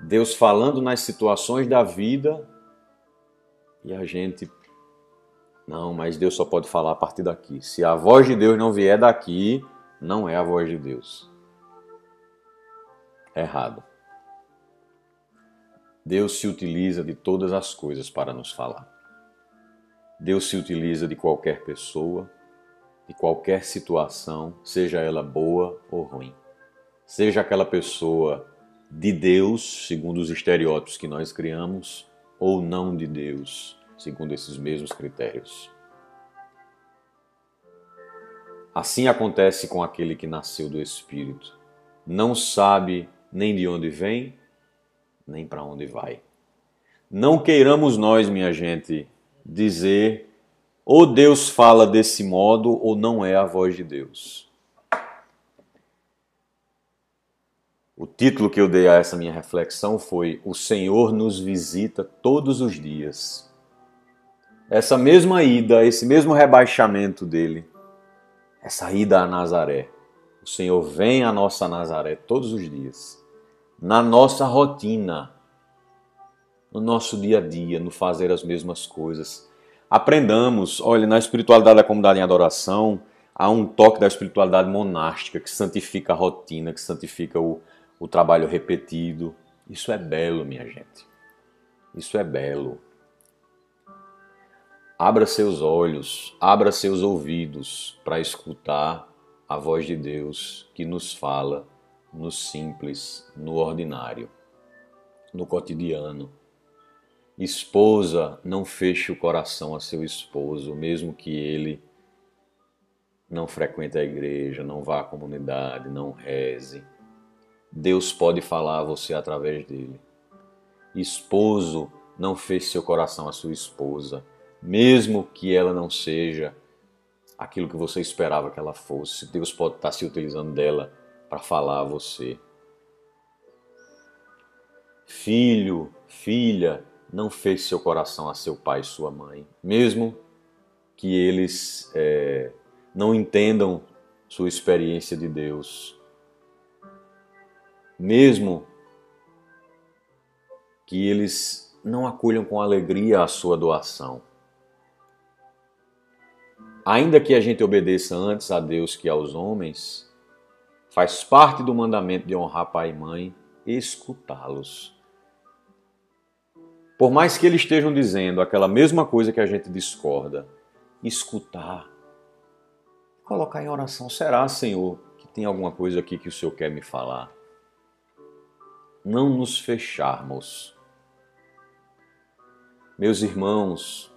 Deus falando nas situações da vida e a gente. Não, mas Deus só pode falar a partir daqui. Se a voz de Deus não vier daqui, não é a voz de Deus. Errado. Deus se utiliza de todas as coisas para nos falar. Deus se utiliza de qualquer pessoa, de qualquer situação, seja ela boa ou ruim. Seja aquela pessoa de Deus, segundo os estereótipos que nós criamos, ou não de Deus, segundo esses mesmos critérios. Assim acontece com aquele que nasceu do Espírito. Não sabe nem de onde vem, nem para onde vai. Não queiramos nós, minha gente, dizer ou Deus fala desse modo ou não é a voz de Deus. O título que eu dei a essa minha reflexão foi O Senhor nos visita todos os dias. Essa mesma ida, esse mesmo rebaixamento dele, essa ida a Nazaré. O Senhor vem à nossa Nazaré todos os dias, na nossa rotina, no nosso dia a dia, no fazer as mesmas coisas Aprendamos, olha, na espiritualidade da comunidade em adoração, há um toque da espiritualidade monástica que santifica a rotina, que santifica o, o trabalho repetido. Isso é belo, minha gente. Isso é belo. Abra seus olhos, abra seus ouvidos para escutar a voz de Deus que nos fala no simples, no ordinário, no cotidiano Esposa, não feche o coração a seu esposo, mesmo que ele não frequente a igreja, não vá à comunidade, não reze. Deus pode falar a você através dele. Esposo, não feche seu coração a sua esposa, mesmo que ela não seja aquilo que você esperava que ela fosse. Deus pode estar se utilizando dela para falar a você. Filho, filha, não fez seu coração a seu pai e sua mãe, mesmo que eles é, não entendam sua experiência de Deus, mesmo que eles não acolham com alegria a sua doação. Ainda que a gente obedeça antes a Deus que aos homens, faz parte do mandamento de honrar pai e mãe escutá-los. Por mais que eles estejam dizendo aquela mesma coisa que a gente discorda, escutar, colocar em oração. Será, Senhor, que tem alguma coisa aqui que o Senhor quer me falar? Não nos fecharmos. Meus irmãos,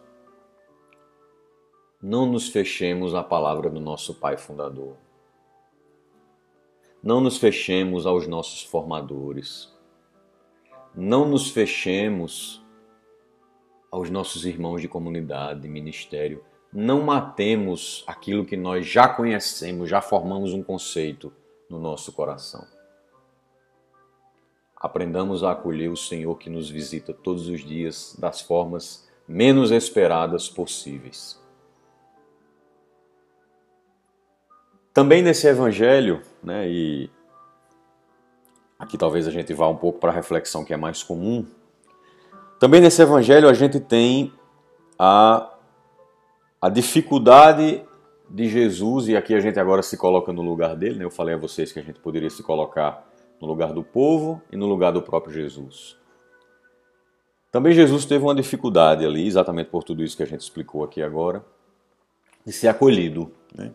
não nos fechemos à palavra do nosso Pai Fundador. Não nos fechemos aos nossos formadores. Não nos fechemos aos nossos irmãos de comunidade, de ministério. Não matemos aquilo que nós já conhecemos, já formamos um conceito no nosso coração. Aprendamos a acolher o Senhor que nos visita todos os dias das formas menos esperadas possíveis. Também nesse evangelho, né, e aqui talvez a gente vá um pouco para a reflexão que é mais comum, também nesse evangelho a gente tem a, a dificuldade de Jesus, e aqui a gente agora se coloca no lugar dele, né? eu falei a vocês que a gente poderia se colocar no lugar do povo e no lugar do próprio Jesus. Também Jesus teve uma dificuldade ali, exatamente por tudo isso que a gente explicou aqui agora, de ser acolhido. Né?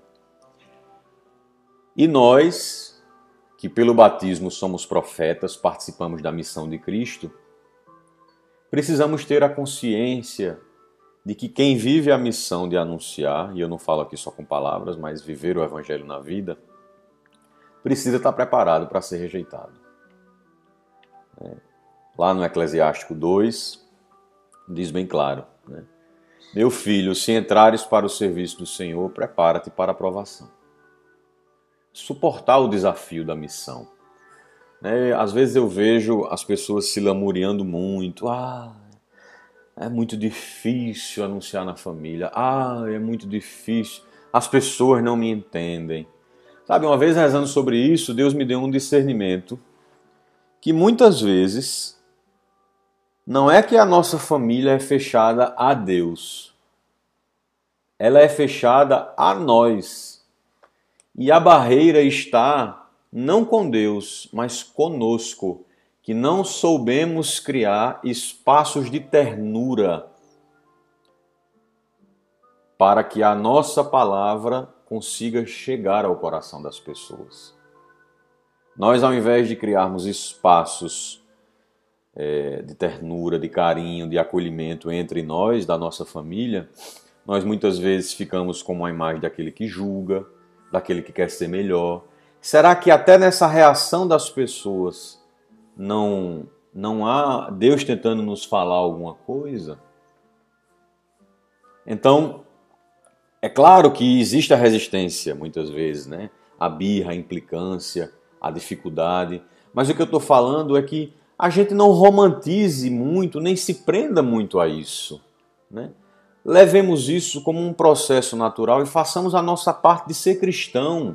E nós, que pelo batismo somos profetas, participamos da missão de Cristo, Precisamos ter a consciência de que quem vive a missão de anunciar, e eu não falo aqui só com palavras, mas viver o evangelho na vida, precisa estar preparado para ser rejeitado. É. Lá no Eclesiástico 2, diz bem claro: né? Meu filho, se entrares para o serviço do Senhor, prepara-te para a provação. Suportar o desafio da missão né? Às vezes eu vejo as pessoas se lamuriando muito. Ah, é muito difícil anunciar na família. Ah, é muito difícil. As pessoas não me entendem. Sabe, uma vez rezando sobre isso, Deus me deu um discernimento que muitas vezes não é que a nossa família é fechada a Deus. Ela é fechada a nós. E a barreira está não com Deus, mas conosco, que não soubemos criar espaços de ternura para que a nossa palavra consiga chegar ao coração das pessoas. Nós, ao invés de criarmos espaços é, de ternura, de carinho, de acolhimento entre nós, da nossa família, nós muitas vezes ficamos com uma imagem daquele que julga, daquele que quer ser melhor. Será que até nessa reação das pessoas não não há Deus tentando nos falar alguma coisa? Então, é claro que existe a resistência muitas vezes, né? A birra, a implicância, a dificuldade. Mas o que eu estou falando é que a gente não romantize muito, nem se prenda muito a isso. Né? Levemos isso como um processo natural e façamos a nossa parte de ser cristão.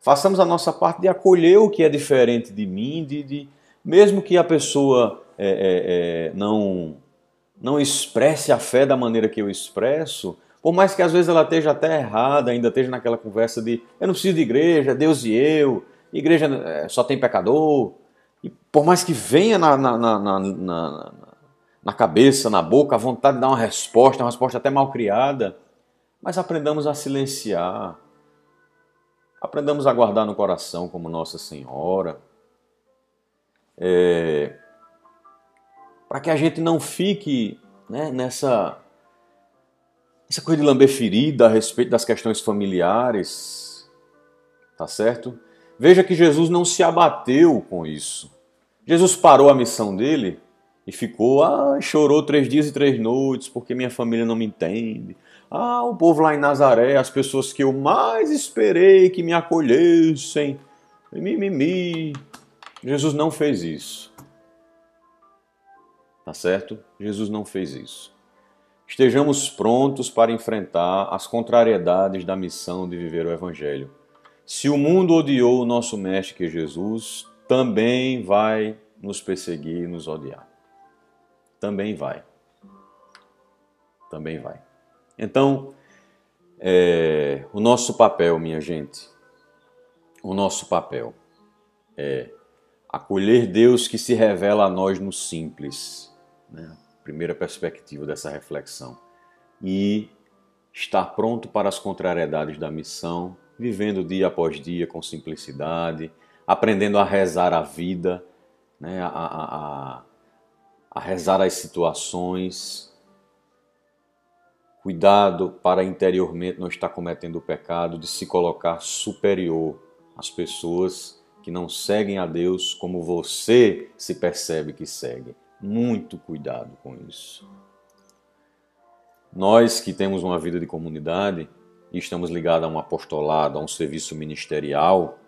Façamos a nossa parte de acolher o que é diferente de mim, de, de mesmo que a pessoa é, é, é, não não expresse a fé da maneira que eu expresso, por mais que às vezes ela esteja até errada, ainda esteja naquela conversa de eu não preciso de igreja, Deus e eu, igreja é, só tem pecador, e por mais que venha na, na, na, na, cabeça, na boca, a vontade de dar uma resposta, uma resposta até mal criada, mas aprendamos a silenciar, aprendamos a guardar no coração como Nossa Senhora. É, para que a gente não fique né, nessa essa coisa de lamber ferida a respeito das questões familiares, tá certo? Veja que Jesus não se abateu com isso. Jesus parou a missão dele e ficou, ah, chorou três dias e três noites porque minha família não me entende. Ah, o povo lá em Nazaré, as pessoas que eu mais esperei que me acolhessem, mimimi. Jesus não fez isso. Tá certo? Jesus não fez isso. Estejamos prontos para enfrentar as contrariedades da missão de viver o Evangelho. Se o mundo odiou o nosso Mestre que é Jesus, também vai nos perseguir e nos odiar. Também vai. Também vai. Então, é, o nosso papel, minha gente, o nosso papel é acolher Deus que se revela a nós no simples né? primeira perspectiva dessa reflexão. E estar pronto para as contrariedades da missão, vivendo dia após dia com simplicidade, aprendendo a rezar a vida, né? a, a, a, a rezar as situações. Cuidado para interiormente não estar cometendo o pecado de se colocar superior às pessoas que não seguem a Deus como você se percebe que segue. Muito cuidado com isso. Nós que temos uma vida de comunidade e estamos ligados a um apostolado, a um serviço ministerial,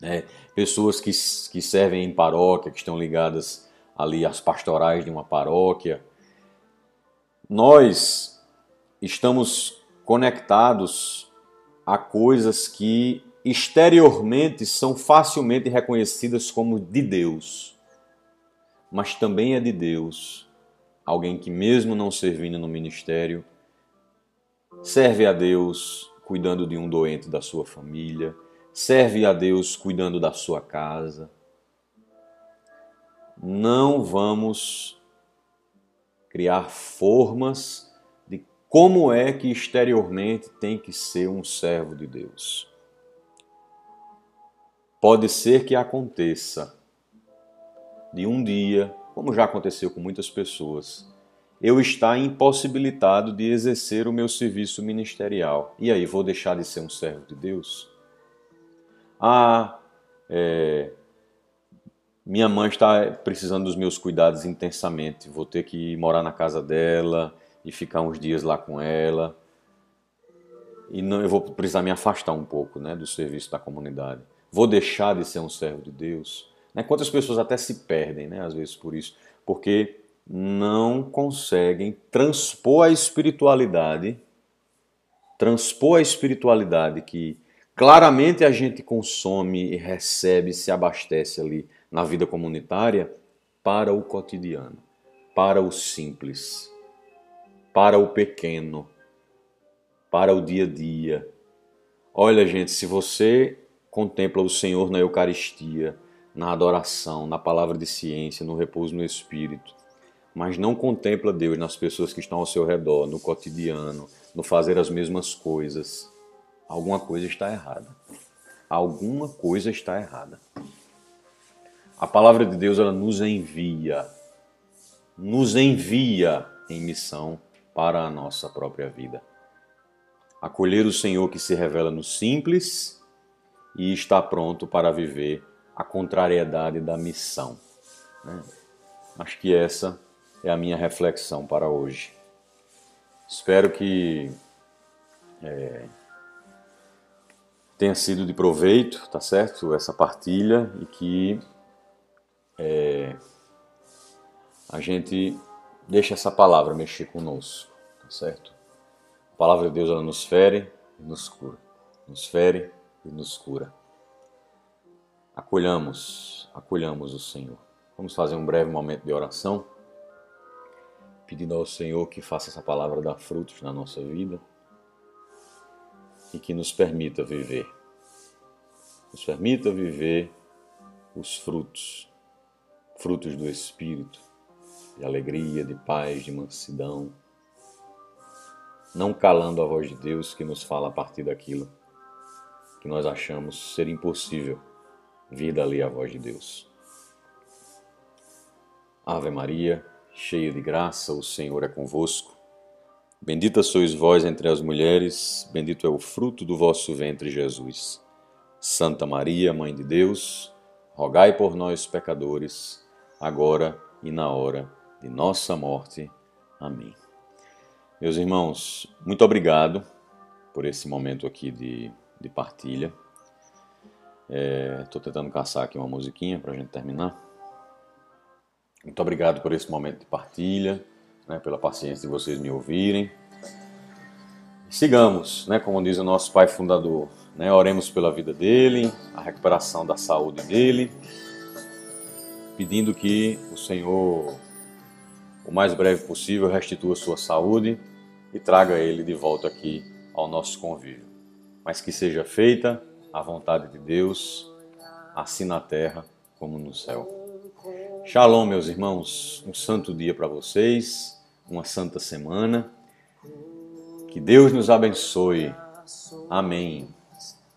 né? pessoas que, que servem em paróquia, que estão ligadas ali às pastorais de uma paróquia, nós estamos conectados a coisas que exteriormente são facilmente reconhecidas como de Deus mas também é de Deus. Alguém que, mesmo não servindo no ministério, serve a Deus cuidando de um doente da sua família, serve a Deus cuidando da sua casa. Não vamos criar formas de como é que exteriormente tem que ser um servo de Deus. Pode ser que aconteça de um dia, como já aconteceu com muitas pessoas, eu estar impossibilitado de exercer o meu serviço ministerial. E aí, vou deixar de ser um servo de Deus? Ah, é, minha mãe está precisando dos meus cuidados intensamente, vou ter que morar na casa dela e ficar uns dias lá com ela. E não, eu vou precisar me afastar um pouco né, do serviço da comunidade. Vou deixar de ser um servo de Deus? Né? Quantas pessoas até se perdem, né, às vezes, por isso, porque não conseguem transpor a espiritualidade, transpor a espiritualidade que claramente a gente consome e recebe, se abastece ali na vida comunitária, para o cotidiano, para o simples, para o pequeno, para o dia a dia. Olha, gente, se você contempla o Senhor na Eucaristia, na adoração, na palavra de ciência, no repouso no Espírito, mas não contempla Deus nas pessoas que estão ao seu redor, no cotidiano, no fazer as mesmas coisas, alguma coisa está errada. Alguma coisa está errada. A palavra de Deus ela nos envia, nos envia em missão para a nossa própria vida. Acolher o Senhor que se revela no simples e está pronto para viver a contrariedade da missão. Né? Acho que essa é a minha reflexão para hoje. Espero que é, tenha sido de proveito, tá certo? Essa partilha e que é, a gente deixe essa palavra mexer conosco, tá certo? A palavra de Deus ela nos fere e nos cura, nos fere e nos cura. Acolhamos, acolhamos o Senhor. Vamos fazer um breve momento de oração, pedindo ao Senhor que faça essa palavra dar frutos na nossa vida e que nos permita viver. Nos permita viver os frutos, frutos do Espírito, de alegria, de paz, de mansidão, não calando a voz de Deus que nos fala a partir daquilo que nós achamos ser impossível vir dali a voz de Deus. Ave Maria, cheia de graça, o Senhor é convosco. Bendita sois vós entre as mulheres, bendito é o fruto do vosso ventre, Jesus. Santa Maria, Mãe de Deus, rogai por nós, pecadores, agora e na hora de nossa morte. Amém. Meus irmãos, muito obrigado por esse momento aqui de, de partilha. Estou é, tentando caçar aqui uma musiquinha para a gente terminar. Muito obrigado por esse momento de partilha, né, pela paciência de vocês me ouvirem. Sigamos, né, como diz o nosso pai fundador, né, oremos pela vida dele, a recuperação da saúde dele, pedindo que o Senhor, o mais breve possível, restitua sua saúde e traga ele de volta aqui ao nosso convívio. Mas que seja feita a vontade de Deus, assim na terra como no céu. Shalom, meus irmãos. Um santo dia para vocês, uma santa semana. Que Deus nos abençoe. Amém.